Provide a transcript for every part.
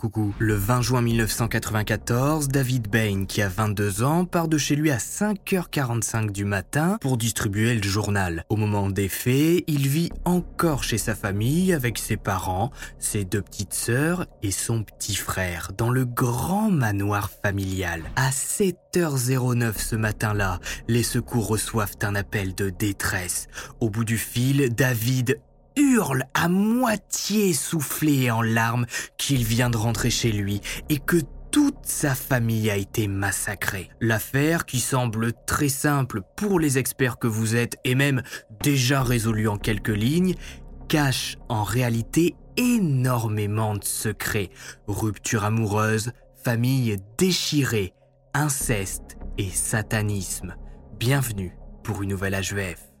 Coucou. Le 20 juin 1994, David Bain, qui a 22 ans, part de chez lui à 5h45 du matin pour distribuer le journal. Au moment des faits, il vit encore chez sa famille avec ses parents, ses deux petites sœurs et son petit frère dans le grand manoir familial. À 7h09 ce matin-là, les secours reçoivent un appel de détresse. Au bout du fil, David hurle à moitié soufflé et en larmes qu'il vient de rentrer chez lui et que toute sa famille a été massacrée. L'affaire, qui semble très simple pour les experts que vous êtes et même déjà résolue en quelques lignes, cache en réalité énormément de secrets. Rupture amoureuse, famille déchirée, inceste et satanisme. Bienvenue pour une nouvelle HVF.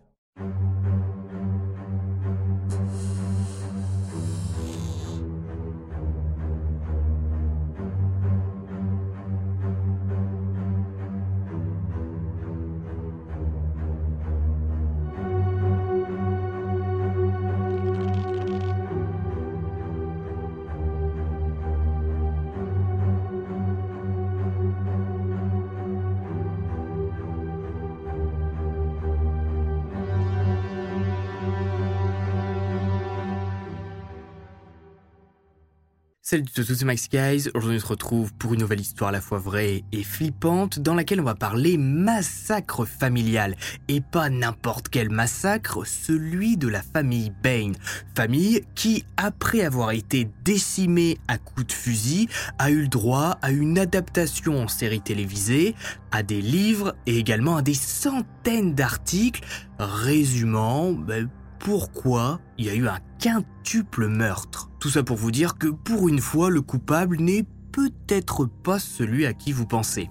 Salut à tous, c'est Max Guys. Aujourd'hui, on se retrouve pour une nouvelle histoire à la fois vraie et flippante dans laquelle on va parler massacre familial. Et pas n'importe quel massacre, celui de la famille Bain. Famille qui, après avoir été décimée à coups de fusil, a eu le droit à une adaptation en série télévisée, à des livres et également à des centaines d'articles résumant ben, pourquoi il y a eu un quintuple meurtre. Tout ça pour vous dire que pour une fois, le coupable n'est peut-être pas celui à qui vous pensez.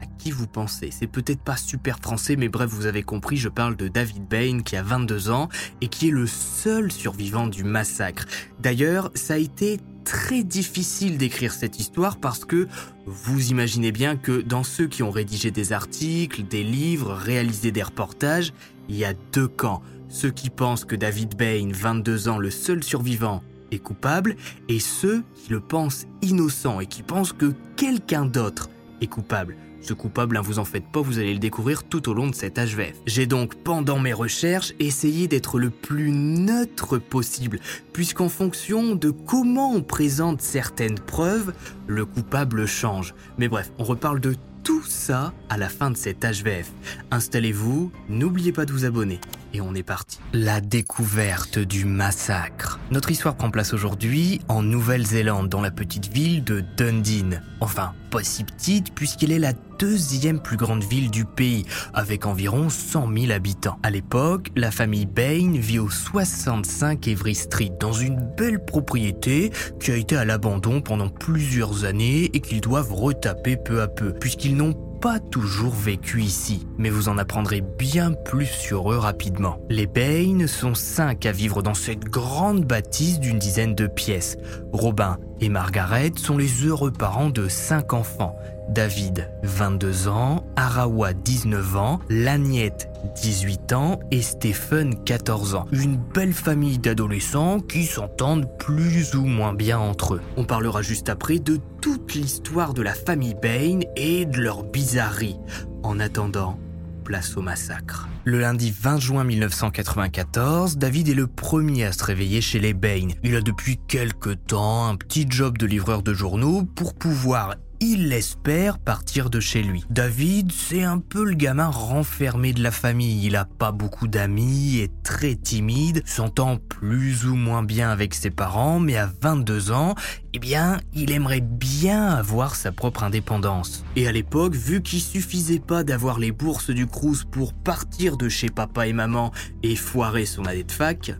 À qui vous pensez? C'est peut-être pas super français, mais bref, vous avez compris, je parle de David Bain qui a 22 ans et qui est le seul survivant du massacre. D'ailleurs, ça a été très difficile d'écrire cette histoire parce que vous imaginez bien que dans ceux qui ont rédigé des articles, des livres, réalisé des reportages, il y a deux camps ceux qui pensent que David Bain, 22 ans, le seul survivant, est coupable, et ceux qui le pensent innocent et qui pensent que quelqu'un d'autre est coupable. Ce coupable, hein, vous en faites pas, vous allez le découvrir tout au long de cet HVF. J'ai donc, pendant mes recherches, essayé d'être le plus neutre possible, puisqu'en fonction de comment on présente certaines preuves, le coupable change. Mais bref, on reparle de tout ça à la fin de cet HVF. Installez-vous, n'oubliez pas de vous abonner. On est parti. La découverte du massacre. Notre histoire prend place aujourd'hui en Nouvelle-Zélande, dans la petite ville de Dundee. Enfin, pas si petite puisqu'elle est la deuxième plus grande ville du pays, avec environ 100 000 habitants. À l'époque, la famille Bain vit au 65 Every Street, dans une belle propriété qui a été à l'abandon pendant plusieurs années et qu'ils doivent retaper peu à peu, puisqu'ils n'ont pas toujours vécu ici, mais vous en apprendrez bien plus sur eux rapidement. Les Bain sont cinq à vivre dans cette grande bâtisse d'une dizaine de pièces. Robin et Margaret sont les heureux parents de cinq enfants. David, 22 ans, Arawa, 19 ans, Lagnette, 18 ans et Stephen, 14 ans. Une belle famille d'adolescents qui s'entendent plus ou moins bien entre eux. On parlera juste après de toute l'histoire de la famille Bain et de leur bizarrerie. En attendant, place au massacre. Le lundi 20 juin 1994, David est le premier à se réveiller chez les Bain. Il a depuis quelque temps un petit job de livreur de journaux pour pouvoir il espère partir de chez lui. David, c'est un peu le gamin renfermé de la famille. Il a pas beaucoup d'amis, est très timide, s'entend plus ou moins bien avec ses parents, mais à 22 ans, eh bien, il aimerait bien avoir sa propre indépendance. Et à l'époque, vu qu'il suffisait pas d'avoir les bourses du Crous pour partir de chez papa et maman et foirer son année de fac,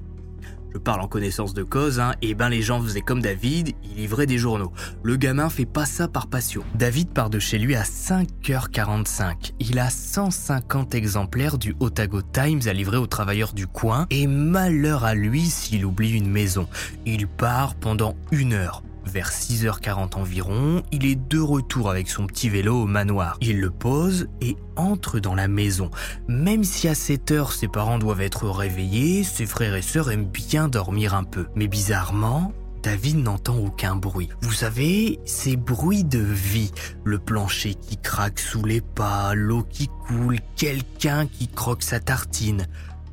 je parle en connaissance de cause, hein, et ben les gens faisaient comme David, ils livraient des journaux. Le gamin fait pas ça par passion. David part de chez lui à 5h45. Il a 150 exemplaires du Otago Times à livrer aux travailleurs du coin, et malheur à lui s'il oublie une maison. Il part pendant une heure. Vers 6h40 environ, il est de retour avec son petit vélo au manoir. Il le pose et entre dans la maison. Même si à 7 heures ses parents doivent être réveillés, ses frères et sœurs aiment bien dormir un peu. Mais bizarrement, David n'entend aucun bruit. Vous savez, ces bruits de vie, le plancher qui craque sous les pas, l'eau qui coule, quelqu'un qui croque sa tartine.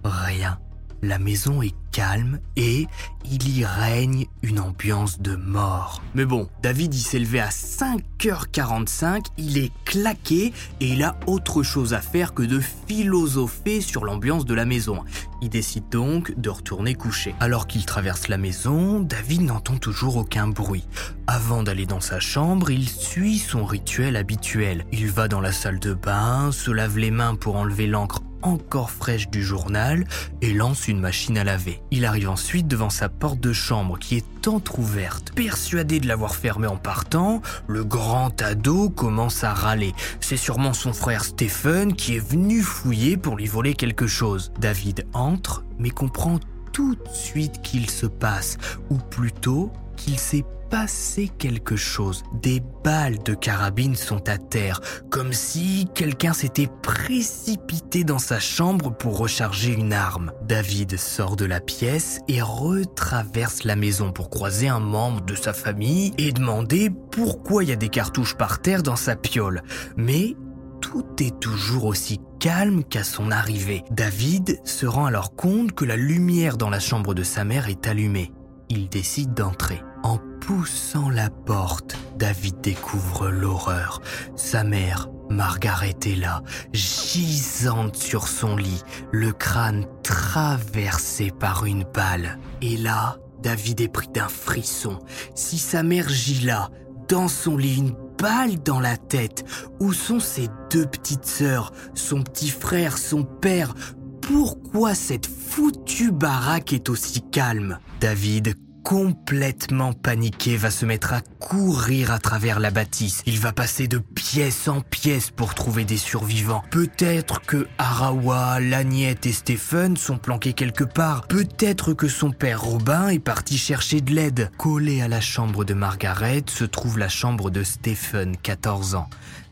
Rien. La maison est calme et il y règne une ambiance de mort. Mais bon, David y s'est levé à 5h45, il est claqué et il a autre chose à faire que de philosopher sur l'ambiance de la maison. Il décide donc de retourner coucher. Alors qu'il traverse la maison, David n'entend toujours aucun bruit. Avant d'aller dans sa chambre, il suit son rituel habituel. Il va dans la salle de bain, se lave les mains pour enlever l'encre encore fraîche du journal et lance une machine à laver. Il arrive ensuite devant sa porte de chambre qui est entr'ouverte. Persuadé de l'avoir fermée en partant, le grand ado commence à râler. C'est sûrement son frère Stephen qui est venu fouiller pour lui voler quelque chose. David entre mais comprend tout de suite qu'il se passe, ou plutôt qu'il s'est passé quelque chose. Des balles de carabine sont à terre, comme si quelqu'un s'était précipité dans sa chambre pour recharger une arme. David sort de la pièce et retraverse la maison pour croiser un membre de sa famille et demander pourquoi il y a des cartouches par terre dans sa piole. Mais tout est toujours aussi calme qu'à son arrivée. David se rend alors compte que la lumière dans la chambre de sa mère est allumée. Il décide d'entrer. En poussant la porte, David découvre l'horreur. Sa mère, Margaret, est là, gisante sur son lit, le crâne traversé par une balle. Et là, David est pris d'un frisson. Si sa mère gît là, dans son lit, une balle dans la tête, où sont ses deux petites sœurs, son petit frère, son père? Pourquoi cette foutue baraque est aussi calme? David complètement paniqué, va se mettre à courir à travers la bâtisse. Il va passer de pièce en pièce pour trouver des survivants. Peut-être que Arawa, Lagnette et Stephen sont planqués quelque part. Peut-être que son père Robin est parti chercher de l'aide. Collé à la chambre de Margaret se trouve la chambre de Stephen, 14 ans.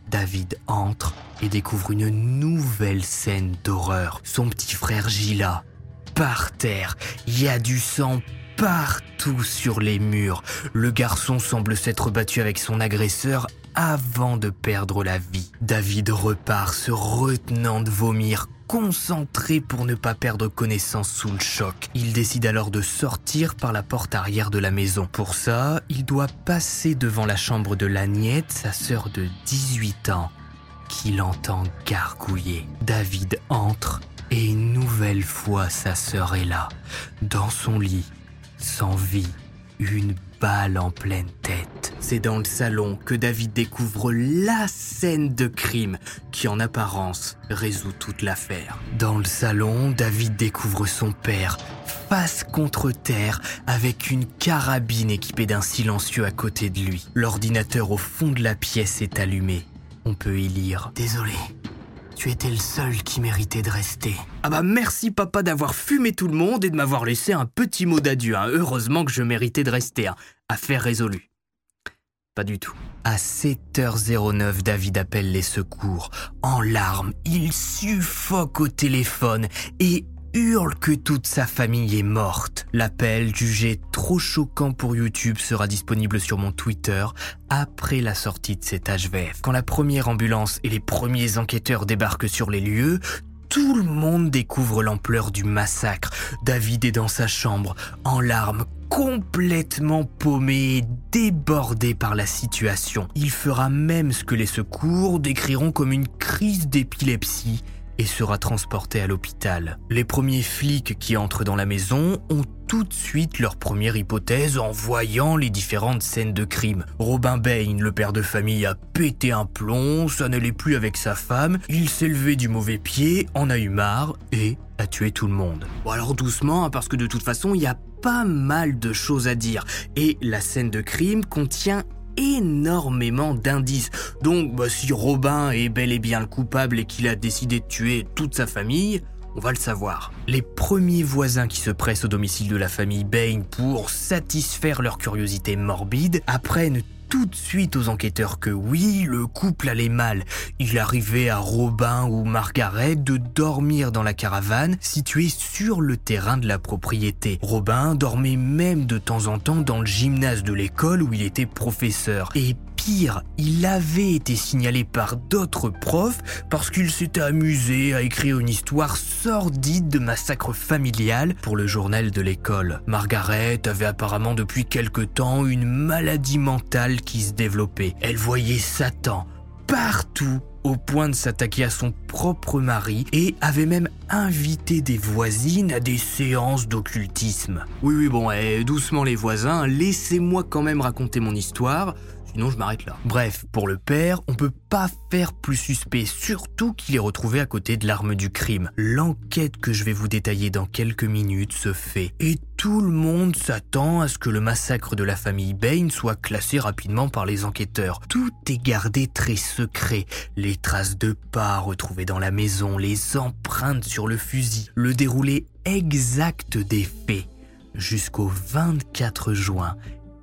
David entre et découvre une nouvelle scène d'horreur. Son petit frère Gila, par terre, il y a du sang partout sur les murs. Le garçon semble s'être battu avec son agresseur avant de perdre la vie. David repart se retenant de vomir, concentré pour ne pas perdre connaissance sous le choc. Il décide alors de sortir par la porte arrière de la maison. Pour ça, il doit passer devant la chambre de Lagnette, sa sœur de 18 ans, qu'il entend gargouiller. David entre et une nouvelle fois sa sœur est là, dans son lit, sans vie, une balle en pleine tête. C'est dans le salon que David découvre la scène de crime qui en apparence résout toute l'affaire. Dans le salon, David découvre son père face contre terre avec une carabine équipée d'un silencieux à côté de lui. L'ordinateur au fond de la pièce est allumé. On peut y lire ⁇ Désolé, tu étais le seul qui méritait de rester. Ah bah merci papa d'avoir fumé tout le monde et de m'avoir laissé un petit mot d'adieu. Hein. Heureusement que je méritais de rester. Hein. Affaire résolue. Pas du tout. À 7h09, David appelle les secours. En larmes, il suffoque au téléphone et hurle que toute sa famille est morte. L'appel, jugé trop choquant pour YouTube, sera disponible sur mon Twitter après la sortie de cet HVF. Quand la première ambulance et les premiers enquêteurs débarquent sur les lieux, tout le monde découvre l'ampleur du massacre. David est dans sa chambre, en larmes, complètement paumé et débordé par la situation. Il fera même ce que les secours décriront comme une crise d'épilepsie et sera transporté à l'hôpital. Les premiers flics qui entrent dans la maison ont tout de suite leur première hypothèse en voyant les différentes scènes de crime. Robin Bain, le père de famille, a pété un plomb, ça n'allait plus avec sa femme, il s'est levé du mauvais pied, en a eu marre et a tué tout le monde. Bon alors doucement, hein, parce que de toute façon, il y a pas mal de choses à dire. Et la scène de crime contient énormément d'indices. Donc bah, si Robin est bel et bien le coupable et qu'il a décidé de tuer toute sa famille, on va le savoir. Les premiers voisins qui se pressent au domicile de la famille Bain pour satisfaire leur curiosité morbide apprennent tout de suite aux enquêteurs que oui, le couple allait mal. Il arrivait à Robin ou Margaret de dormir dans la caravane située sur le terrain de la propriété. Robin dormait même de temps en temps dans le gymnase de l'école où il était professeur. Et pire, il avait été signalé par d'autres profs parce qu'il s'était amusé à écrire une histoire sordide de massacre familial pour le journal de l'école. Margaret avait apparemment depuis quelque temps une maladie mentale qui se développait. Elle voyait Satan partout au point de s'attaquer à son propre mari et avait même invité des voisines à des séances d'occultisme. Oui oui bon, eh, doucement les voisins, laissez-moi quand même raconter mon histoire. Sinon, je m'arrête là. Bref, pour le père, on peut pas faire plus suspect, surtout qu'il est retrouvé à côté de l'arme du crime. L'enquête que je vais vous détailler dans quelques minutes se fait. Et tout le monde s'attend à ce que le massacre de la famille Bain soit classé rapidement par les enquêteurs. Tout est gardé très secret. Les traces de pas retrouvées dans la maison, les empreintes sur le fusil, le déroulé exact des faits. Jusqu'au 24 juin,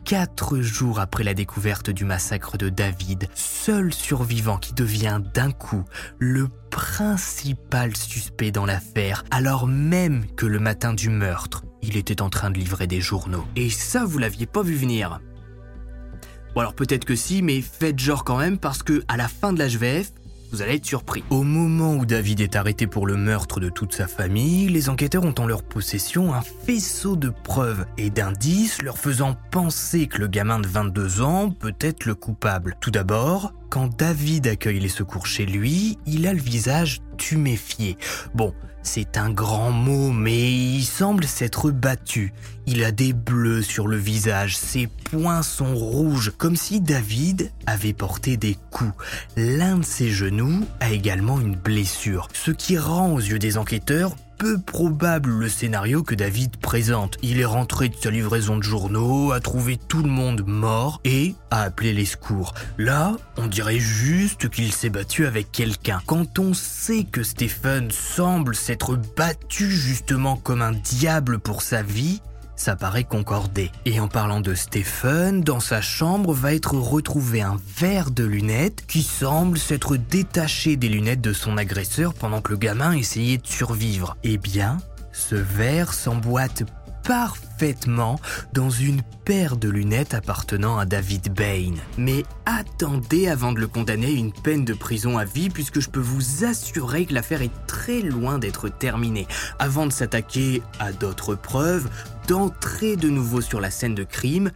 quatre jours après la découverte du massacre de David, seul survivant qui devient d'un coup le principal suspect dans l'affaire, alors même que le matin du meurtre, il était en train de livrer des journaux. Et ça, vous l'aviez pas vu venir. Bon alors peut-être que si, mais faites genre quand même parce que à la fin de l'HVF, vous allez être surpris. Au moment où David est arrêté pour le meurtre de toute sa famille, les enquêteurs ont en leur possession un faisceau de preuves et d'indices leur faisant penser que le gamin de 22 ans peut être le coupable. Tout d'abord, quand David accueille les secours chez lui, il a le visage tuméfié. Bon, c'est un grand mot, mais il semble s'être battu. Il a des bleus sur le visage, ses poings sont rouges, comme si David avait porté des coups. L'un de ses genoux a également une blessure, ce qui rend aux yeux des enquêteurs peu probable le scénario que David présente. Il est rentré de sa livraison de journaux, a trouvé tout le monde mort et a appelé les secours. Là, on dirait juste qu'il s'est battu avec quelqu'un. Quand on sait que Stephen semble s'être battu justement comme un diable pour sa vie, ça paraît concordé. Et en parlant de Stephen, dans sa chambre va être retrouvé un verre de lunettes qui semble s'être détaché des lunettes de son agresseur pendant que le gamin essayait de survivre. Eh bien, ce verre s'emboîte parfaitement dans une paire de lunettes appartenant à David Bain. Mais attendez avant de le condamner à une peine de prison à vie puisque je peux vous assurer que l'affaire est très loin d'être terminée. Avant de s'attaquer à d'autres preuves, d'entrer de nouveau sur la scène de crime,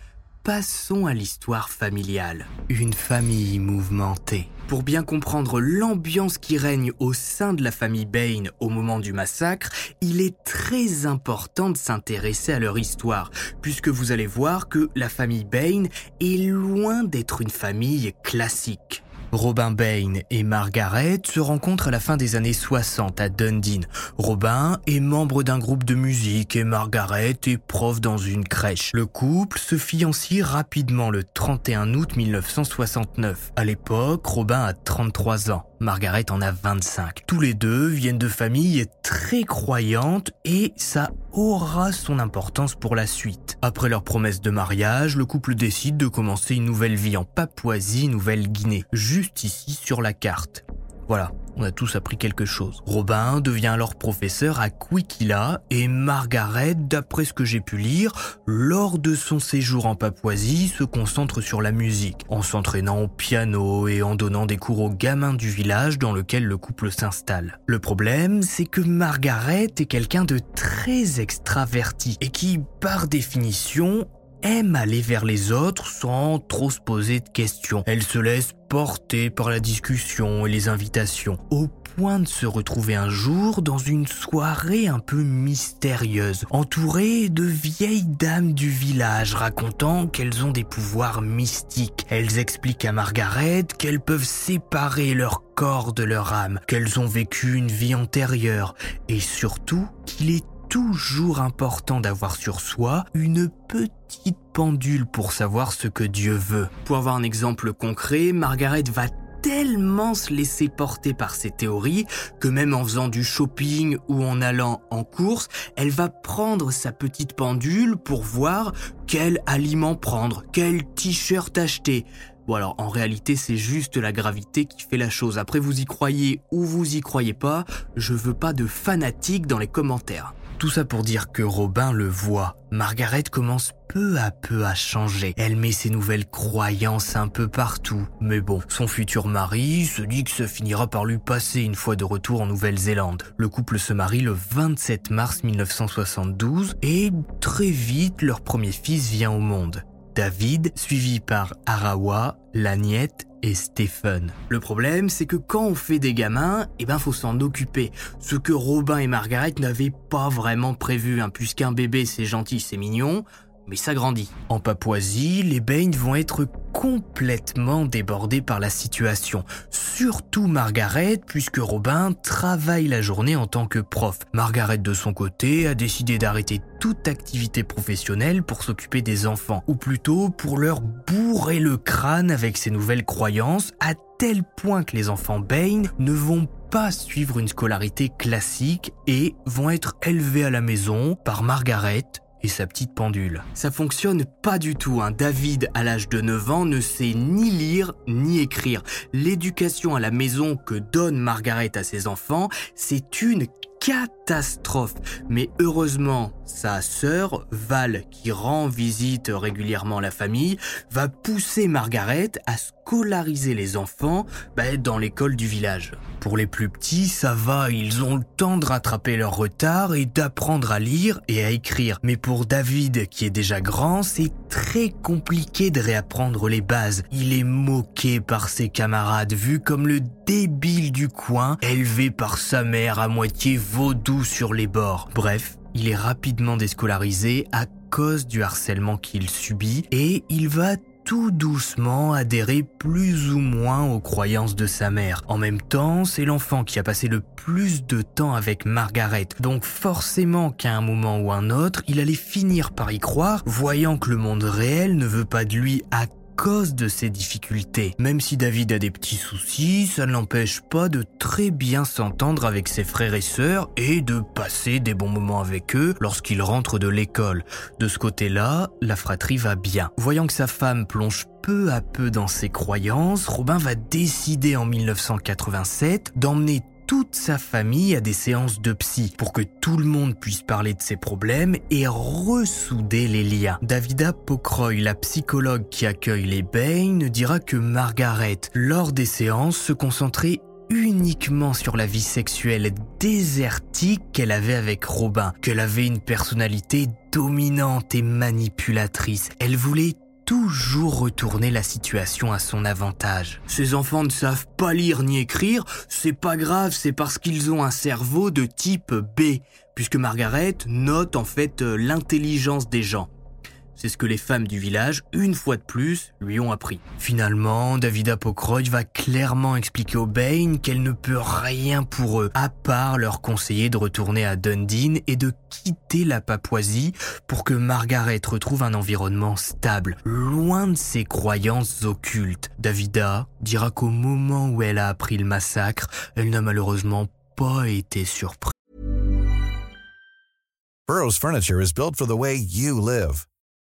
passons à l'histoire familiale. Une famille mouvementée. Pour bien comprendre l'ambiance qui règne au sein de la famille Bain au moment du massacre, il est très important de s'intéresser à leur histoire, puisque vous allez voir que la famille Bain est loin d'être une famille classique. Robin Bain et Margaret se rencontrent à la fin des années 60 à Dundee. Robin est membre d'un groupe de musique et Margaret est prof dans une crèche. Le couple se fiancie rapidement le 31 août 1969. À l'époque, Robin a 33 ans. Margaret en a 25. Tous les deux viennent de familles très croyantes et ça aura son importance pour la suite. Après leur promesse de mariage, le couple décide de commencer une nouvelle vie en Papouasie-Nouvelle-Guinée, juste ici sur la carte. Voilà, on a tous appris quelque chose. Robin devient alors professeur à Kwikila et Margaret, d'après ce que j'ai pu lire, lors de son séjour en Papouasie, se concentre sur la musique, en s'entraînant au piano et en donnant des cours aux gamins du village dans lequel le couple s'installe. Le problème, c'est que Margaret est quelqu'un de très extraverti et qui, par définition, aime aller vers les autres sans trop se poser de questions. Elle se laisse porter par la discussion et les invitations, au point de se retrouver un jour dans une soirée un peu mystérieuse, entourée de vieilles dames du village racontant qu'elles ont des pouvoirs mystiques. Elles expliquent à Margaret qu'elles peuvent séparer leur corps de leur âme, qu'elles ont vécu une vie antérieure, et surtout qu'il est toujours important d'avoir sur soi une petite pendule pour savoir ce que Dieu veut. Pour avoir un exemple concret, Margaret va tellement se laisser porter par ses théories que même en faisant du shopping ou en allant en course, elle va prendre sa petite pendule pour voir quel aliment prendre, quel t-shirt acheter. Bon alors en réalité c'est juste la gravité qui fait la chose. Après vous y croyez ou vous y croyez pas, je veux pas de fanatiques dans les commentaires. Tout ça pour dire que Robin le voit. Margaret commence peu à peu à changer. Elle met ses nouvelles croyances un peu partout. Mais bon, son futur mari se dit que ça finira par lui passer une fois de retour en Nouvelle-Zélande. Le couple se marie le 27 mars 1972 et très vite leur premier fils vient au monde. David, suivi par Arawa, Lagnette et Stephen. Le problème, c'est que quand on fait des gamins, eh ben faut s'en occuper. Ce que Robin et Margaret n'avaient pas vraiment prévu, hein, puisqu'un bébé c'est gentil, c'est mignon, mais ça grandit. En Papouasie, les Bains vont être complètement débordés par la situation. Surtout Margaret, puisque Robin travaille la journée en tant que prof. Margaret, de son côté, a décidé d'arrêter toute activité professionnelle pour s'occuper des enfants, ou plutôt pour leur bourrer le crâne avec ses nouvelles croyances, à tel point que les enfants Bain ne vont pas suivre une scolarité classique et vont être élevés à la maison par Margaret, et sa petite pendule. Ça fonctionne pas du tout. Hein. David, à l'âge de 9 ans, ne sait ni lire ni écrire. L'éducation à la maison que donne Margaret à ses enfants, c'est une catastrophe. Mais heureusement, sa sœur, Val, qui rend visite régulièrement la famille, va pousser Margaret à scolariser les enfants bah, dans l'école du village. Pour les plus petits, ça va, ils ont le temps de rattraper leur retard et d'apprendre à lire et à écrire. Mais pour David, qui est déjà grand, c'est très compliqué de réapprendre les bases. Il est moqué par ses camarades, vu comme le débile du coin, élevé par sa mère à moitié vaudou sur les bords. Bref, il est rapidement déscolarisé à cause du harcèlement qu'il subit et il va tout doucement adhérer plus ou moins aux croyances de sa mère. En même temps, c'est l'enfant qui a passé le plus de temps avec Margaret, donc forcément qu'à un moment ou un autre, il allait finir par y croire, voyant que le monde réel ne veut pas de lui à cause de ses difficultés. Même si David a des petits soucis, ça ne l'empêche pas de très bien s'entendre avec ses frères et sœurs et de passer des bons moments avec eux lorsqu'il rentre de l'école. De ce côté-là, la fratrie va bien. Voyant que sa femme plonge peu à peu dans ses croyances, Robin va décider en 1987 d'emmener toute sa famille à des séances de psy pour que tout le monde puisse parler de ses problèmes et ressouder les liens. Davida Pocroy, la psychologue qui accueille les Bain, dira que Margaret, lors des séances, se concentrait uniquement sur la vie sexuelle désertique qu'elle avait avec Robin, qu'elle avait une personnalité dominante et manipulatrice. Elle voulait toujours retourner la situation à son avantage. Ces enfants ne savent pas lire ni écrire, c'est pas grave, c'est parce qu'ils ont un cerveau de type B, puisque Margaret note en fait euh, l'intelligence des gens. C'est ce que les femmes du village, une fois de plus, lui ont appris. Finalement, Davida Pocroy va clairement expliquer aux Bain qu'elle ne peut rien pour eux, à part leur conseiller de retourner à Dundee et de quitter la Papouasie pour que Margaret retrouve un environnement stable, loin de ses croyances occultes. Davida dira qu'au moment où elle a appris le massacre, elle n'a malheureusement pas été surprise. Burroughs Furniture is built for the way you live.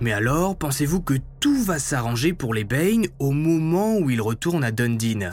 Mais alors, pensez-vous que tout va s'arranger pour les Bain au moment où ils retournent à Dundee?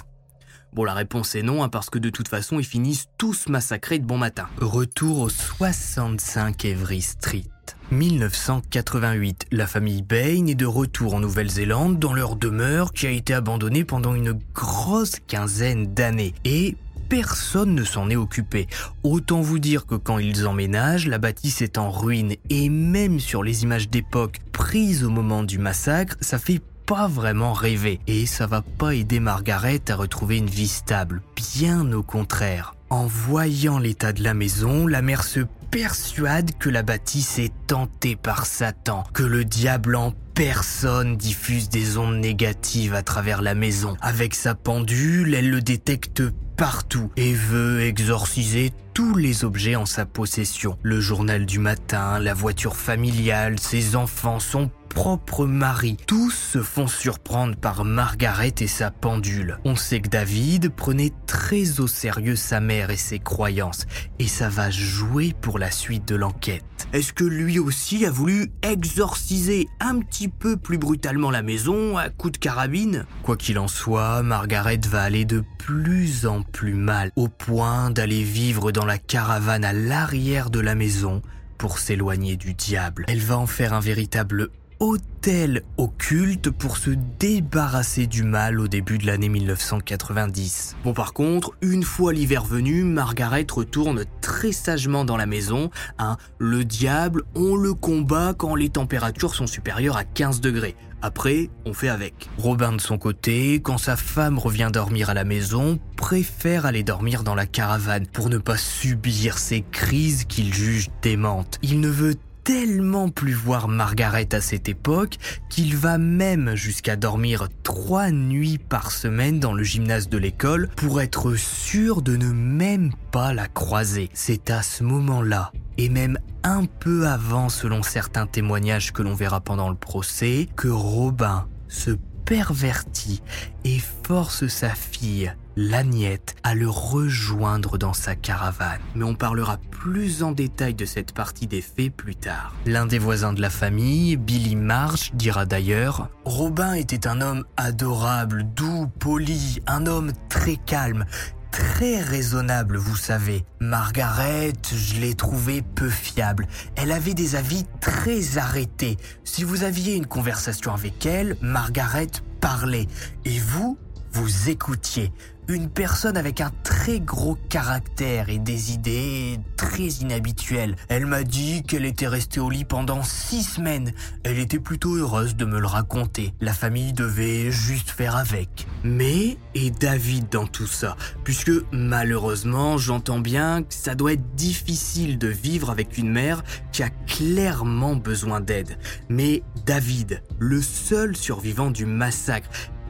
Bon, la réponse est non, hein, parce que de toute façon, ils finissent tous massacrés de bon matin. Retour au 65 Every Street. 1988, la famille Bain est de retour en Nouvelle-Zélande dans leur demeure qui a été abandonnée pendant une grosse quinzaine d'années. Et personne ne s'en est occupé. Autant vous dire que quand ils emménagent, la bâtisse est en ruine et même sur les images d'époque prises au moment du massacre, ça fait pas vraiment rêver et ça va pas aider Margaret à retrouver une vie stable, bien au contraire. En voyant l'état de la maison, la mère se persuade que la bâtisse est tentée par Satan, que le diable en personne diffuse des ondes négatives à travers la maison. Avec sa pendule, elle le détecte partout et veut exorciser tous les objets en sa possession. Le journal du matin, la voiture familiale, ses enfants, son propre mari. Tous se font surprendre par Margaret et sa pendule. On sait que David prenait très au sérieux sa mère et ses croyances, et ça va jouer pour la suite de l'enquête. Est-ce que lui aussi a voulu exorciser un petit peu plus brutalement la maison à coups de carabine? Quoi qu'il en soit, Margaret va aller de plus en plus mal, au point d'aller vivre dans la caravane à l'arrière de la maison pour s'éloigner du diable. Elle va en faire un véritable hôtel occulte pour se débarrasser du mal au début de l'année 1990. Bon par contre, une fois l'hiver venu, Margaret retourne très sagement dans la maison. Hein, le diable, on le combat quand les températures sont supérieures à 15 degrés. Après, on fait avec. Robin de son côté, quand sa femme revient dormir à la maison, préfère aller dormir dans la caravane pour ne pas subir ces crises qu'il juge démentes. Il ne veut tellement plus voir Margaret à cette époque qu'il va même jusqu'à dormir trois nuits par semaine dans le gymnase de l'école pour être sûr de ne même pas la croiser. C'est à ce moment-là, et même un peu avant selon certains témoignages que l'on verra pendant le procès, que Robin se pervertit et force sa fille Lagnette à le rejoindre dans sa caravane. Mais on parlera plus en détail de cette partie des faits plus tard. L'un des voisins de la famille, Billy Marsh, dira d'ailleurs Robin était un homme adorable, doux, poli, un homme très calme, très raisonnable, vous savez. Margaret, je l'ai trouvée peu fiable. Elle avait des avis très arrêtés. Si vous aviez une conversation avec elle, Margaret parlait. Et vous, vous écoutiez une personne avec un très gros caractère et des idées très inhabituelles. Elle m'a dit qu'elle était restée au lit pendant six semaines. Elle était plutôt heureuse de me le raconter. La famille devait juste faire avec. Mais, et David dans tout ça, puisque malheureusement j'entends bien que ça doit être difficile de vivre avec une mère qui a clairement besoin d'aide. Mais David, le seul survivant du massacre,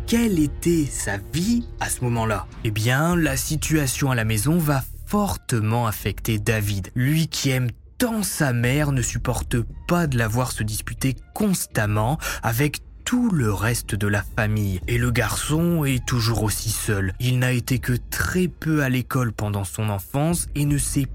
quelle était sa vie à ce moment-là? Eh bien, la situation à la maison va fortement affecter David. Lui qui aime tant sa mère ne supporte pas de la voir se disputer constamment avec tout le reste de la famille. Et le garçon est toujours aussi seul. Il n'a été que très peu à l'école pendant son enfance et ne sait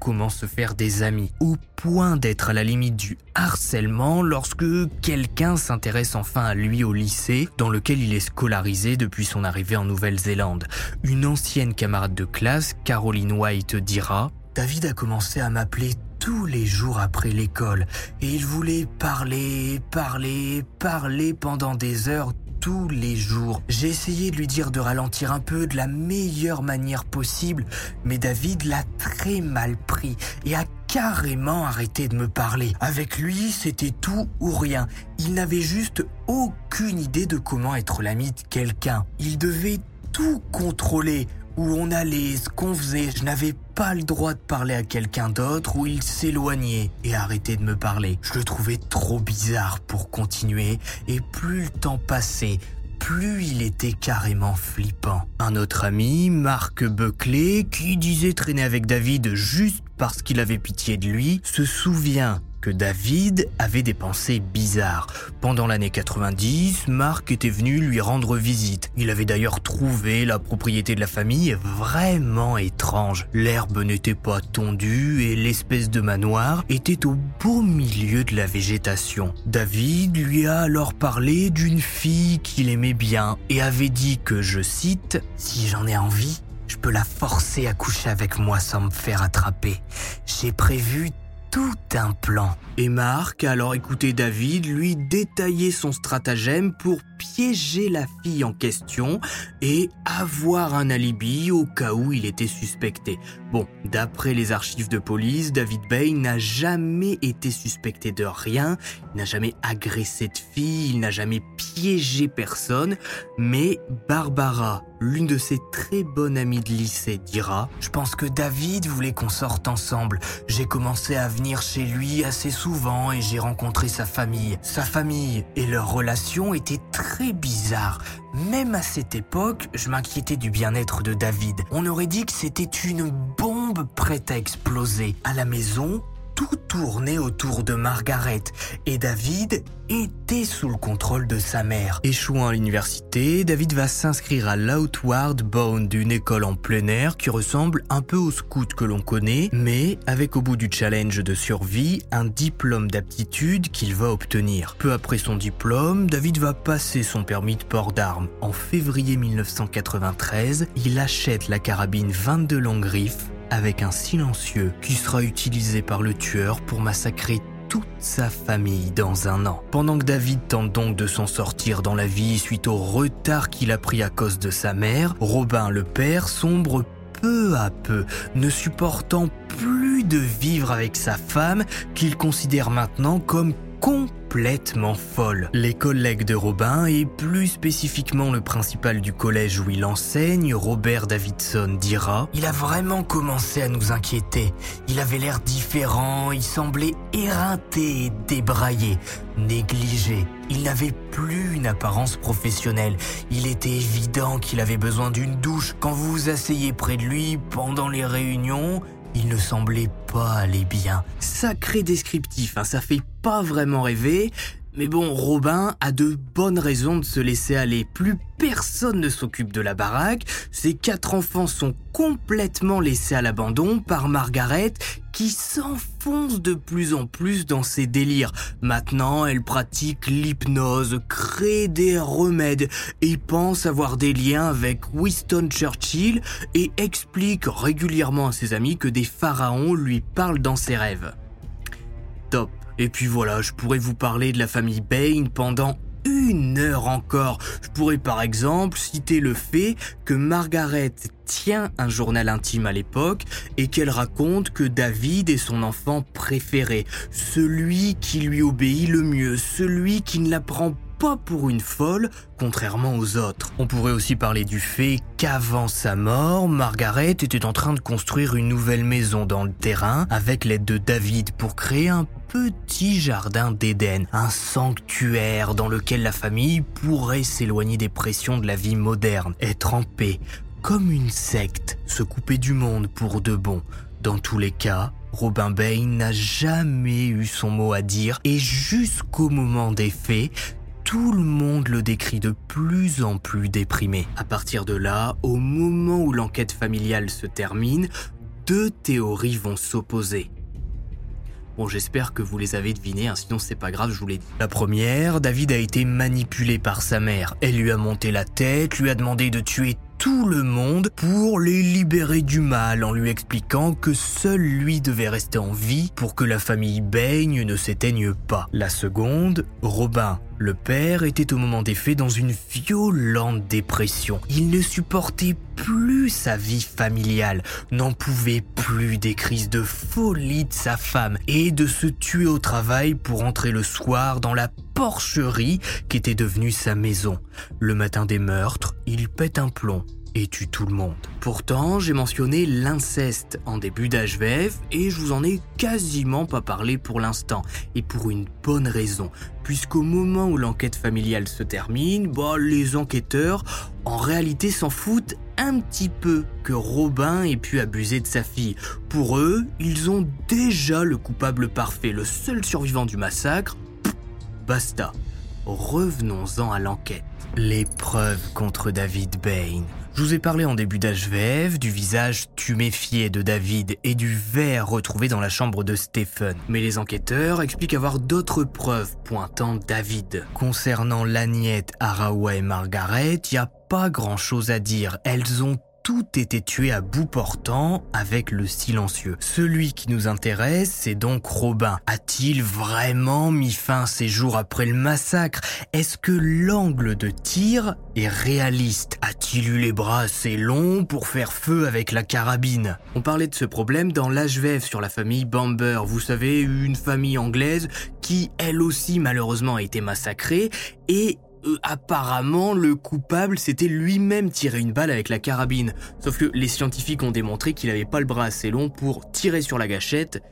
comment se faire des amis, au point d'être à la limite du harcèlement lorsque quelqu'un s'intéresse enfin à lui au lycée dans lequel il est scolarisé depuis son arrivée en Nouvelle-Zélande. Une ancienne camarade de classe, Caroline White, dira David a commencé à m'appeler tous les jours après l'école et il voulait parler, parler, parler pendant des heures tous les jours. J'ai essayé de lui dire de ralentir un peu de la meilleure manière possible, mais David l'a très mal pris et a carrément arrêté de me parler. Avec lui, c'était tout ou rien. Il n'avait juste aucune idée de comment être l'ami de quelqu'un. Il devait tout contrôler, où on allait, ce qu'on faisait. Je n'avais pas le droit de parler à quelqu'un d'autre, où il s'éloignait et arrêtait de me parler. Je le trouvais trop bizarre pour continuer, et plus le temps passait, plus il était carrément flippant. Un autre ami, Marc Buckley, qui disait traîner avec David juste parce qu'il avait pitié de lui, se souvient que David avait des pensées bizarres. Pendant l'année 90, Marc était venu lui rendre visite. Il avait d'ailleurs trouvé la propriété de la famille vraiment étrange. L'herbe n'était pas tondue et l'espèce de manoir était au beau milieu de la végétation. David lui a alors parlé d'une fille qu'il aimait bien et avait dit que, je cite, Si j'en ai envie, je peux la forcer à coucher avec moi sans me faire attraper. J'ai prévu tout un plan. Et Marc a alors écouté David lui détailler son stratagème pour piéger la fille en question et avoir un alibi au cas où il était suspecté. Bon, d'après les archives de police, David Bain n'a jamais été suspecté de rien, il n'a jamais agressé de fille, il n'a jamais piégé personne, mais Barbara, l'une de ses très bonnes amies de lycée, dira Je pense que David voulait qu'on sorte ensemble. J'ai commencé à venir chez lui assez souvent et j'ai rencontré sa famille. Sa famille et leur relation étaient très bizarres. Même à cette époque, je m'inquiétais du bien-être de David. On aurait dit que c'était une bombe prête à exploser. À la maison, tout tournait autour de Margaret et David était sous le contrôle de sa mère. Échouant à l'université, David va s'inscrire à l'Outward Bound, une école en plein air qui ressemble un peu au scout que l'on connaît, mais avec au bout du challenge de survie un diplôme d'aptitude qu'il va obtenir. Peu après son diplôme, David va passer son permis de port d'armes. En février 1993, il achète la carabine 22 longs griffes avec un silencieux qui sera utilisé par le tueur pour massacrer toute sa famille dans un an. Pendant que David tente donc de s'en sortir dans la vie suite au retard qu'il a pris à cause de sa mère, Robin le père sombre peu à peu, ne supportant plus de vivre avec sa femme qu'il considère maintenant comme complètement folle. Les collègues de Robin, et plus spécifiquement le principal du collège où il enseigne, Robert Davidson, dira Il a vraiment commencé à nous inquiéter. Il avait l'air différent, il semblait éreinté et débraillé, négligé. Il n'avait plus une apparence professionnelle. Il était évident qu'il avait besoin d'une douche. Quand vous vous asseyez près de lui pendant les réunions, il ne semblait pas aller bien. Sacré descriptif, hein, ça fait pas vraiment rêver, mais bon, Robin a de bonnes raisons de se laisser aller. Plus personne ne s'occupe de la baraque, ses quatre enfants sont complètement laissés à l'abandon par Margaret qui s'enfonce de plus en plus dans ses délires. Maintenant, elle pratique l'hypnose, crée des remèdes et pense avoir des liens avec Winston Churchill et explique régulièrement à ses amis que des pharaons lui parlent dans ses rêves. Top. Et puis voilà, je pourrais vous parler de la famille Bain pendant une heure encore. Je pourrais par exemple citer le fait que Margaret tient un journal intime à l'époque et qu'elle raconte que David est son enfant préféré, celui qui lui obéit le mieux, celui qui ne la prend pas pour une folle, contrairement aux autres. On pourrait aussi parler du fait qu'avant sa mort, Margaret était en train de construire une nouvelle maison dans le terrain avec l'aide de David pour créer un petit jardin d'Éden, un sanctuaire dans lequel la famille pourrait s'éloigner des pressions de la vie moderne, être en paix, comme une secte, se couper du monde pour de bon. Dans tous les cas, Robin Bain n'a jamais eu son mot à dire et jusqu'au moment des faits, tout le monde le décrit de plus en plus déprimé. À partir de là, au moment où l'enquête familiale se termine, deux théories vont s'opposer. Bon, j'espère que vous les avez devinées, hein, sinon c'est pas grave, je vous l'ai dit. La première, David a été manipulé par sa mère. Elle lui a monté la tête, lui a demandé de tuer tout le monde pour les libérer du mal en lui expliquant que seul lui devait rester en vie pour que la famille baigne ne s'éteigne pas. La seconde, Robin, le père, était au moment des faits dans une violente dépression. Il ne supportait plus sa vie familiale, n'en pouvait plus des crises de folie de sa femme et de se tuer au travail pour entrer le soir dans la porcherie qui était devenue sa maison. Le matin des meurtres, il pète un plomb et tue tout le monde? Pourtant, j'ai mentionné l'inceste en début d'HVF et je vous en ai quasiment pas parlé pour l'instant. Et pour une bonne raison. Puisqu'au moment où l'enquête familiale se termine, bah, les enquêteurs en réalité s'en foutent un petit peu que Robin ait pu abuser de sa fille. Pour eux, ils ont déjà le coupable parfait, le seul survivant du massacre. basta. Revenons-en à l'enquête. Les preuves contre David Bain. Je vous ai parlé en début d'HVF du visage tuméfié de David et du verre retrouvé dans la chambre de Stephen. Mais les enquêteurs expliquent avoir d'autres preuves pointant David. Concernant Lagnette, Arawa et Margaret, il n'y a pas grand chose à dire. Elles ont tout été tué à bout portant avec le silencieux. Celui qui nous intéresse, c'est donc Robin. A-t-il vraiment mis fin à ses jours après le massacre? Est-ce que l'angle de tir est réaliste? A-t-il eu les bras assez longs pour faire feu avec la carabine? On parlait de ce problème dans l'HVF sur la famille Bamber. Vous savez, une famille anglaise qui, elle aussi, malheureusement, a été massacrée et euh, apparemment, le coupable s'était lui-même tiré une balle avec la carabine. Sauf que les scientifiques ont démontré qu'il n'avait pas le bras assez long pour tirer sur la gâchette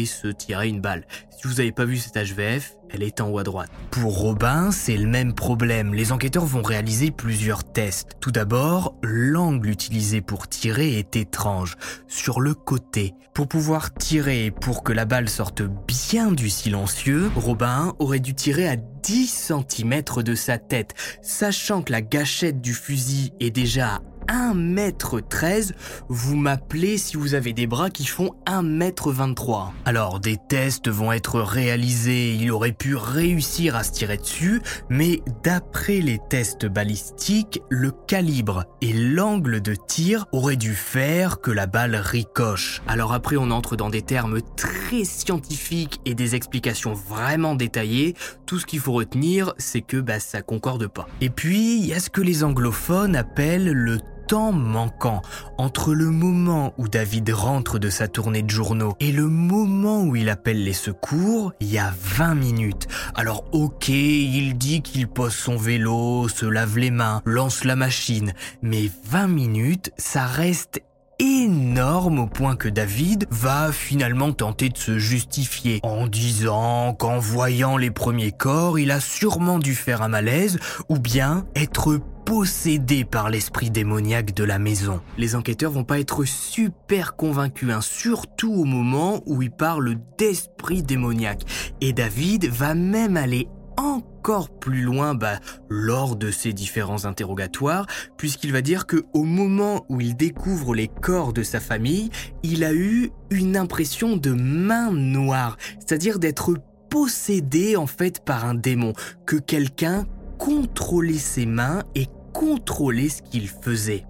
et se tirer une balle. Si vous n'avez pas vu cette HVF, elle est en haut à droite. Pour Robin, c'est le même problème. Les enquêteurs vont réaliser plusieurs tests. Tout d'abord, l'angle utilisé pour tirer est étrange, sur le côté. Pour pouvoir tirer pour que la balle sorte bien du silencieux, Robin aurait dû tirer à 10 cm de sa tête, sachant que la gâchette du fusil est déjà à 1m13, vous m'appelez si vous avez des bras qui font 1m23. Alors des tests vont être réalisés, il aurait pu réussir à se tirer dessus, mais d'après les tests balistiques, le calibre et l'angle de tir auraient dû faire que la balle ricoche. Alors après on entre dans des termes très scientifiques et des explications vraiment détaillées, tout ce qu'il faut retenir c'est que bah, ça concorde pas. Et puis il y a ce que les anglophones appellent le temps manquant entre le moment où David rentre de sa tournée de journaux et le moment où il appelle les secours, il y a 20 minutes. Alors ok, il dit qu'il pose son vélo, se lave les mains, lance la machine, mais 20 minutes, ça reste énorme au point que David va finalement tenter de se justifier en disant qu'en voyant les premiers corps, il a sûrement dû faire un malaise ou bien être possédé par l'esprit démoniaque de la maison. Les enquêteurs vont pas être super convaincus, hein, surtout au moment où il parle d'esprit démoniaque. Et David va même aller encore plus loin bah, lors de ces différents interrogatoires, puisqu'il va dire que au moment où il découvre les corps de sa famille, il a eu une impression de main noire, c'est-à-dire d'être possédé en fait par un démon, que quelqu'un contrôlait ses mains et contrôler ce qu'il faisait.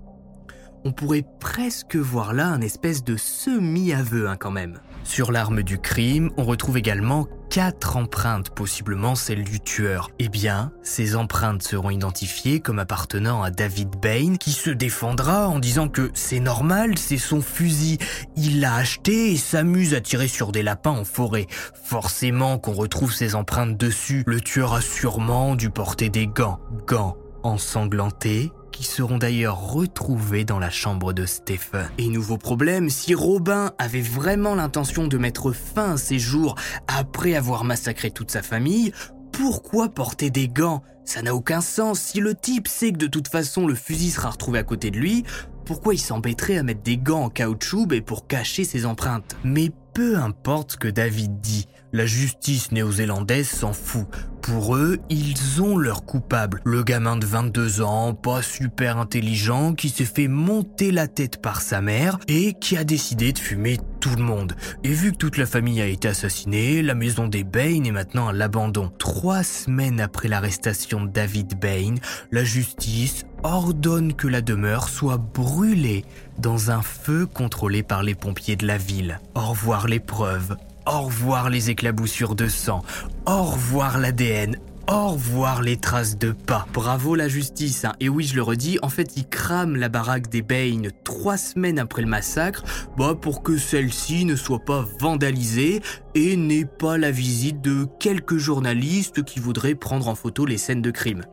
On pourrait presque voir là un espèce de semi-aveu hein, quand même. Sur l'arme du crime, on retrouve également quatre empreintes, possiblement celles du tueur. Eh bien, ces empreintes seront identifiées comme appartenant à David Bain, qui se défendra en disant que c'est normal, c'est son fusil. Il l'a acheté et s'amuse à tirer sur des lapins en forêt. Forcément qu'on retrouve ces empreintes dessus. Le tueur a sûrement dû porter des gants. Gants ensanglantés qui seront d'ailleurs retrouvés dans la chambre de Stephen. Et nouveau problème, si Robin avait vraiment l'intention de mettre fin à ses jours après avoir massacré toute sa famille, pourquoi porter des gants? Ça n'a aucun sens. Si le type sait que de toute façon le fusil sera retrouvé à côté de lui, pourquoi il s'embêterait à mettre des gants en caoutchouc et pour cacher ses empreintes? Mais peu importe ce que David dit, la justice néo-zélandaise s'en fout. Pour eux, ils ont leur coupable. Le gamin de 22 ans, pas super intelligent, qui s'est fait monter la tête par sa mère et qui a décidé de fumer tout le monde. Et vu que toute la famille a été assassinée, la maison des Bain est maintenant à l'abandon. Trois semaines après l'arrestation de David Bain, la justice ordonne que la demeure soit brûlée dans un feu contrôlé par les pompiers de la ville. Au revoir les preuves, au revoir les éclaboussures de sang, au revoir l'ADN, au revoir les traces de pas. Bravo la justice, hein. et oui je le redis, en fait ils crament la baraque des Bain trois semaines après le massacre, bah, pour que celle-ci ne soit pas vandalisée et n'ait pas la visite de quelques journalistes qui voudraient prendre en photo les scènes de crime.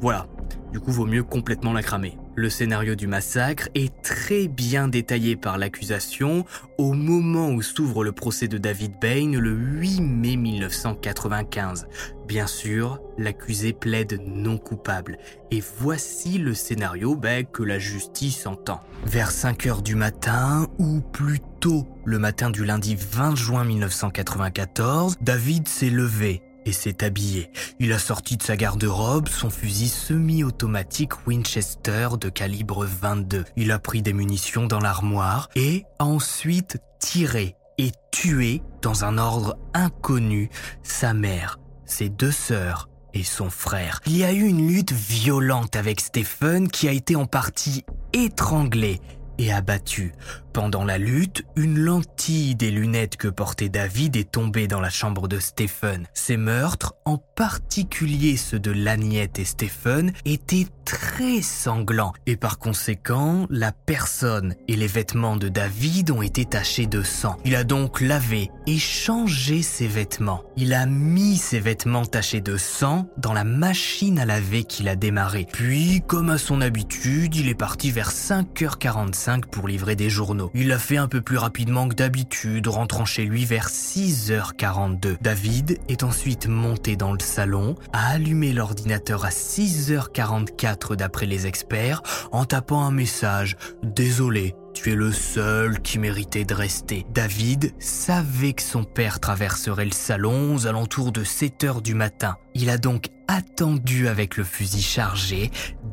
Voilà, du coup, vaut mieux complètement la cramer. Le scénario du massacre est très bien détaillé par l'accusation au moment où s'ouvre le procès de David Bain le 8 mai 1995. Bien sûr, l'accusé plaide non coupable. Et voici le scénario ben, que la justice entend. Vers 5 heures du matin, ou plutôt le matin du lundi 20 juin 1994, David s'est levé et s'est habillé. Il a sorti de sa garde-robe son fusil semi-automatique Winchester de calibre 22. Il a pris des munitions dans l'armoire et a ensuite tiré et tué dans un ordre inconnu sa mère, ses deux sœurs et son frère. Il y a eu une lutte violente avec Stephen qui a été en partie étranglé et abattu. Pendant la lutte, une lentille des lunettes que portait David est tombée dans la chambre de Stephen. Ces meurtres, en particulier ceux de Lagnette et Stephen, étaient très sanglants et par conséquent, la personne et les vêtements de David ont été tachés de sang. Il a donc lavé et changé ses vêtements. Il a mis ses vêtements tachés de sang dans la machine à laver qu'il a démarré. Puis, comme à son habitude, il est parti vers 5h45 pour livrer des journaux. Il l'a fait un peu plus rapidement que d'habitude, rentrant chez lui vers 6h42. David est ensuite monté dans le salon, a allumé l'ordinateur à 6h44 d'après les experts, en tapant un message « Désolé, tu es le seul qui méritait de rester. David savait que son père traverserait le salon aux alentours de 7 heures du matin. Il a donc attendu avec le fusil chargé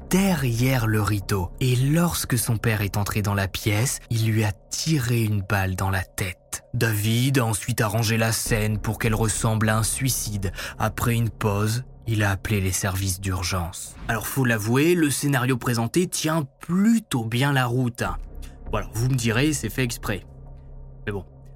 derrière le rideau. Et lorsque son père est entré dans la pièce, il lui a tiré une balle dans la tête. David a ensuite arrangé la scène pour qu'elle ressemble à un suicide. Après une pause, il a appelé les services d'urgence. Alors faut l'avouer, le scénario présenté tient plutôt bien la route. Voilà, vous me direz, c'est fait exprès.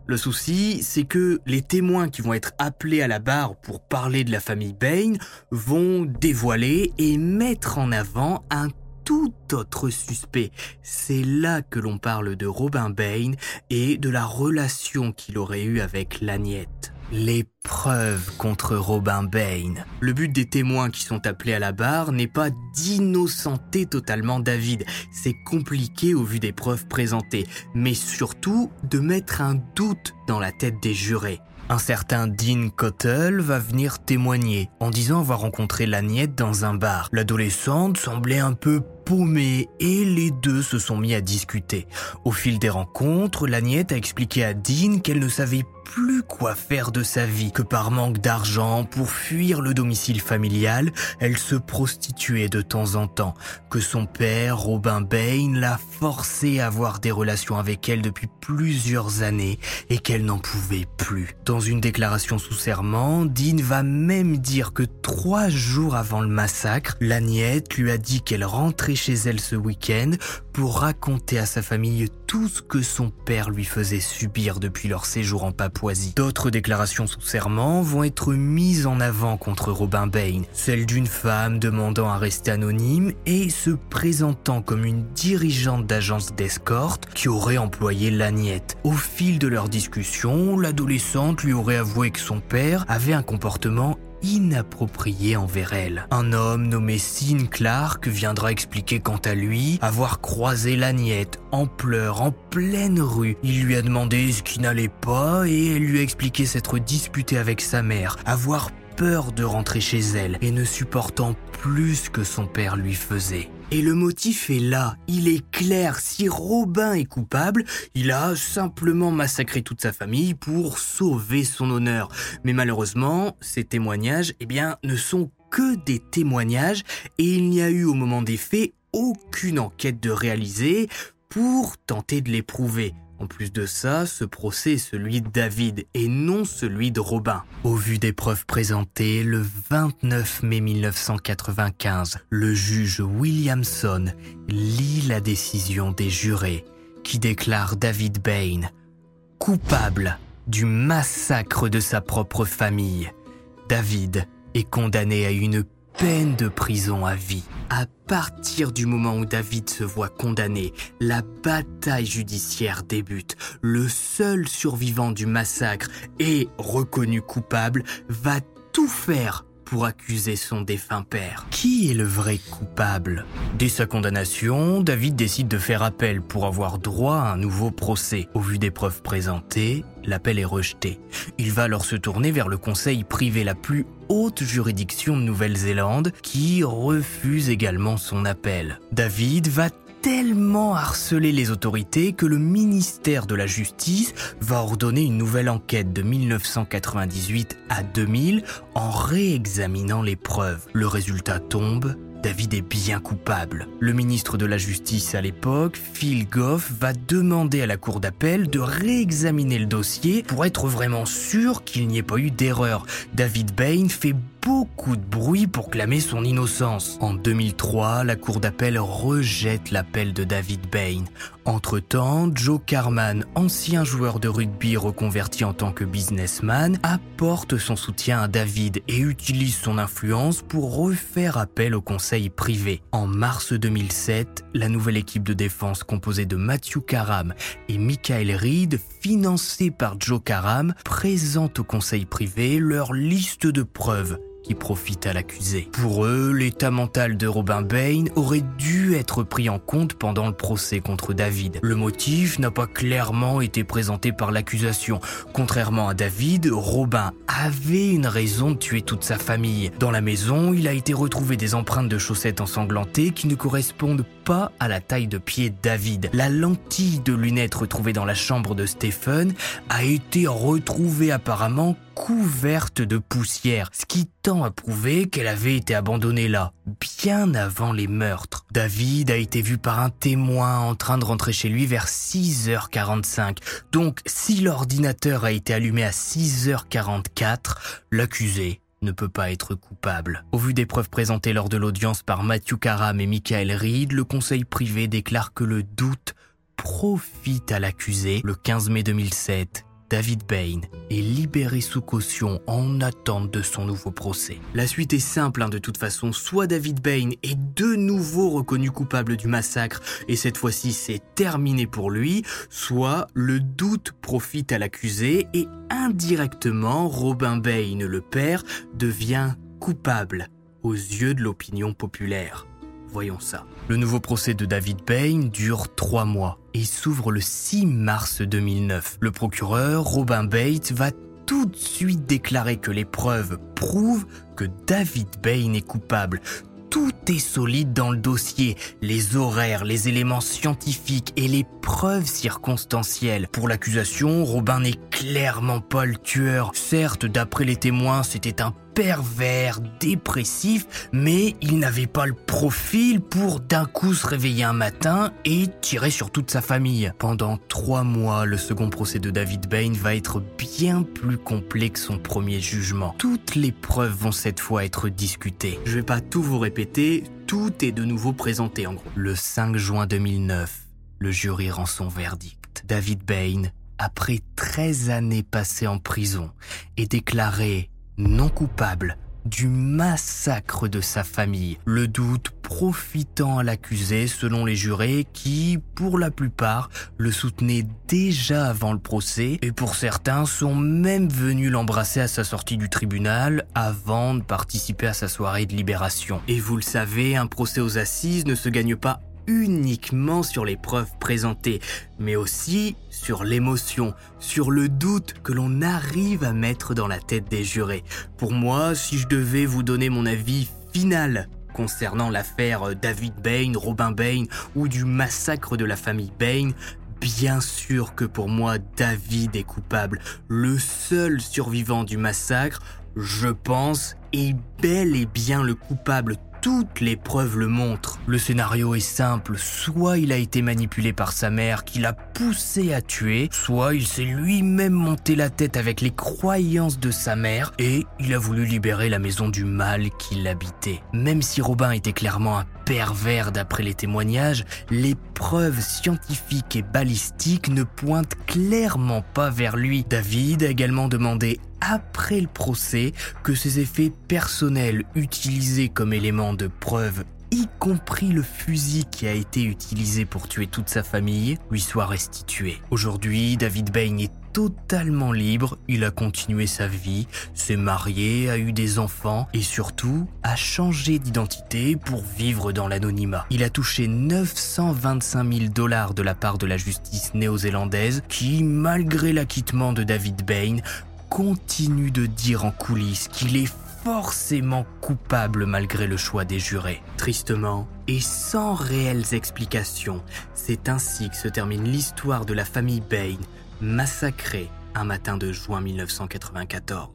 Le souci, c'est que les témoins qui vont être appelés à la barre pour parler de la famille Bain vont dévoiler et mettre en avant un tout autre suspect. C'est là que l'on parle de Robin Bain et de la relation qu'il aurait eue avec Lagnette. Les preuves contre Robin Bain. Le but des témoins qui sont appelés à la barre n'est pas d'innocenter totalement David. C'est compliqué au vu des preuves présentées, mais surtout de mettre un doute dans la tête des jurés. Un certain Dean Cottle va venir témoigner en disant avoir rencontré Lagnette dans un bar. L'adolescente semblait un peu paumée et les deux se sont mis à discuter. Au fil des rencontres, Lagnette a expliqué à Dean qu'elle ne savait plus quoi faire de sa vie, que par manque d'argent, pour fuir le domicile familial, elle se prostituait de temps en temps, que son père, Robin Bain, l'a forcé à avoir des relations avec elle depuis plusieurs années et qu'elle n'en pouvait plus. Dans une déclaration sous serment, Dean va même dire que trois jours avant le massacre, Lagnette lui a dit qu'elle rentrait chez elle ce week-end pour raconter à sa famille tout ce que son père lui faisait subir depuis leur séjour en Papouasie. D'autres déclarations sous serment vont être mises en avant contre Robin Bain, celle d'une femme demandant à rester anonyme et se présentant comme une dirigeante d'agence d'escorte qui aurait employé Lagnette. Au fil de leur discussion, l'adolescente lui aurait avoué que son père avait un comportement inapproprié envers elle. Un homme nommé Sin Clark viendra expliquer quant à lui avoir croisé Lagnette en pleurs en pleine rue. Il lui a demandé ce qui n'allait pas et elle lui a expliqué s'être disputé avec sa mère, avoir peur de rentrer chez elle et ne supportant plus que son père lui faisait. Et le motif est là, il est clair, si Robin est coupable, il a simplement massacré toute sa famille pour sauver son honneur. Mais malheureusement, ces témoignages, eh bien, ne sont que des témoignages et il n'y a eu au moment des faits aucune enquête de réaliser pour tenter de les prouver. En plus de ça, ce procès est celui de David et non celui de Robin. Au vu des preuves présentées, le 29 mai 1995, le juge Williamson lit la décision des jurés qui déclare David Bain coupable du massacre de sa propre famille. David est condamné à une peine de prison à vie. À partir du moment où David se voit condamné, la bataille judiciaire débute. Le seul survivant du massacre et reconnu coupable va tout faire pour accuser son défunt père. Qui est le vrai coupable? Dès sa condamnation, David décide de faire appel pour avoir droit à un nouveau procès. Au vu des preuves présentées, l'appel est rejeté. Il va alors se tourner vers le conseil privé la plus haute juridiction de Nouvelle-Zélande qui refuse également son appel. David va tellement harceler les autorités que le ministère de la Justice va ordonner une nouvelle enquête de 1998 à 2000 en réexaminant les preuves. Le résultat tombe, David est bien coupable. Le ministre de la Justice à l'époque, Phil Goff, va demander à la Cour d'appel de réexaminer le dossier pour être vraiment sûr qu'il n'y ait pas eu d'erreur. David Bain fait beaucoup de bruit pour clamer son innocence. En 2003, la cour d'appel rejette l'appel de David Bain. Entre-temps, Joe Carman, ancien joueur de rugby reconverti en tant que businessman, apporte son soutien à David et utilise son influence pour refaire appel au conseil privé. En mars 2007, la nouvelle équipe de défense composée de Matthew Karam et Michael Reed, financée par Joe Karam, présente au conseil privé leur liste de preuves qui profite à l'accusé. Pour eux, l'état mental de Robin Bain aurait dû être pris en compte pendant le procès contre David. Le motif n'a pas clairement été présenté par l'accusation. Contrairement à David, Robin avait une raison de tuer toute sa famille. Dans la maison, il a été retrouvé des empreintes de chaussettes ensanglantées qui ne correspondent pas à la taille de pied de David. La lentille de lunettes retrouvée dans la chambre de Stephen a été retrouvée apparemment couverte de poussière, ce qui tend à prouver qu'elle avait été abandonnée là, bien avant les meurtres. David a été vu par un témoin en train de rentrer chez lui vers 6h45. Donc, si l'ordinateur a été allumé à 6h44, l'accusé ne peut pas être coupable. Au vu des preuves présentées lors de l'audience par Matthew Karam et Michael Reed, le conseil privé déclare que le doute profite à l'accusé le 15 mai 2007 David Bain est libéré sous caution en attente de son nouveau procès. La suite est simple hein, de toute façon, soit David Bain est de nouveau reconnu coupable du massacre et cette fois-ci c'est terminé pour lui, soit le doute profite à l'accusé et indirectement Robin Bain, le père, devient coupable aux yeux de l'opinion populaire. Voyons ça. Le nouveau procès de David Bain dure trois mois et s'ouvre le 6 mars 2009. Le procureur, Robin Bates, va tout de suite déclarer que les preuves prouvent que David Bain est coupable. Tout est solide dans le dossier, les horaires, les éléments scientifiques et les preuves circonstancielles. Pour l'accusation, Robin n'est clairement pas le tueur. Certes, d'après les témoins, c'était un pervers, dépressif, mais il n'avait pas le profil pour d'un coup se réveiller un matin et tirer sur toute sa famille. Pendant trois mois, le second procès de David Bain va être bien plus complet que son premier jugement. Toutes les preuves vont cette fois être discutées. Je vais pas tout vous répéter, tout est de nouveau présenté en gros. Le 5 juin 2009, le jury rend son verdict. David Bain, après 13 années passées en prison, est déclaré non coupable du massacre de sa famille, le doute profitant à l'accusé selon les jurés qui, pour la plupart, le soutenaient déjà avant le procès et pour certains sont même venus l'embrasser à sa sortie du tribunal avant de participer à sa soirée de libération. Et vous le savez, un procès aux assises ne se gagne pas uniquement sur les preuves présentées, mais aussi sur l'émotion, sur le doute que l'on arrive à mettre dans la tête des jurés. Pour moi, si je devais vous donner mon avis final concernant l'affaire David Bain, Robin Bain ou du massacre de la famille Bain, Bien sûr que pour moi, David est coupable. Le seul survivant du massacre, je pense, est bel et bien le coupable toutes les preuves le montrent. Le scénario est simple, soit il a été manipulé par sa mère qui l'a poussé à tuer, soit il s'est lui-même monté la tête avec les croyances de sa mère et il a voulu libérer la maison du mal qui l'habitait. Même si Robin était clairement un pervers d'après les témoignages, les preuves scientifiques et balistiques ne pointent clairement pas vers lui. David a également demandé après le procès que ses effets personnels utilisés comme éléments de preuve y compris le fusil qui a été utilisé pour tuer toute sa famille, lui soient restitués. Aujourd'hui, David Bain est totalement libre, il a continué sa vie, s'est marié, a eu des enfants et surtout a changé d'identité pour vivre dans l'anonymat. Il a touché 925 000 dollars de la part de la justice néo-zélandaise qui, malgré l'acquittement de David Bain, continue de dire en coulisses qu'il est forcément coupable malgré le choix des jurés. Tristement, et sans réelles explications, c'est ainsi que se termine l'histoire de la famille Bain, massacrée un matin de juin 1994.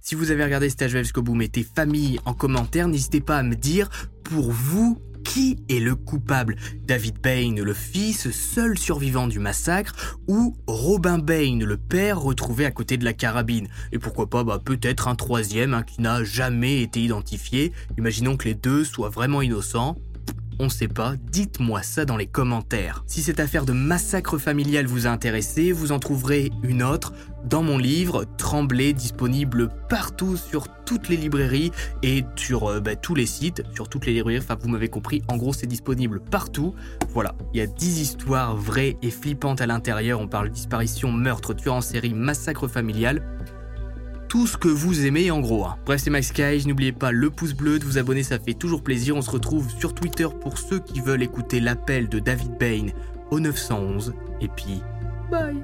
Si vous avez regardé Stage jusqu'au bout, mettez famille en commentaire. N'hésitez pas à me dire pour vous, qui est le coupable? David Bain, le fils, seul survivant du massacre, ou Robin Bain, le père, retrouvé à côté de la carabine? Et pourquoi pas bah, peut-être un troisième hein, qui n'a jamais été identifié. Imaginons que les deux soient vraiment innocents on sait pas, dites-moi ça dans les commentaires. Si cette affaire de massacre familial vous a intéressé, vous en trouverez une autre dans mon livre Trembler, disponible partout sur toutes les librairies et sur euh, bah, tous les sites, sur toutes les librairies, enfin vous m'avez compris, en gros c'est disponible partout. Voilà, il y a 10 histoires vraies et flippantes à l'intérieur, on parle disparition, meurtre, tueur en série, massacre familial tout ce que vous aimez en gros. Hein. Bref, c'est Max Cage, n'oubliez pas le pouce bleu, de vous abonner, ça fait toujours plaisir. On se retrouve sur Twitter pour ceux qui veulent écouter l'appel de David Bain au 911. Et puis, bye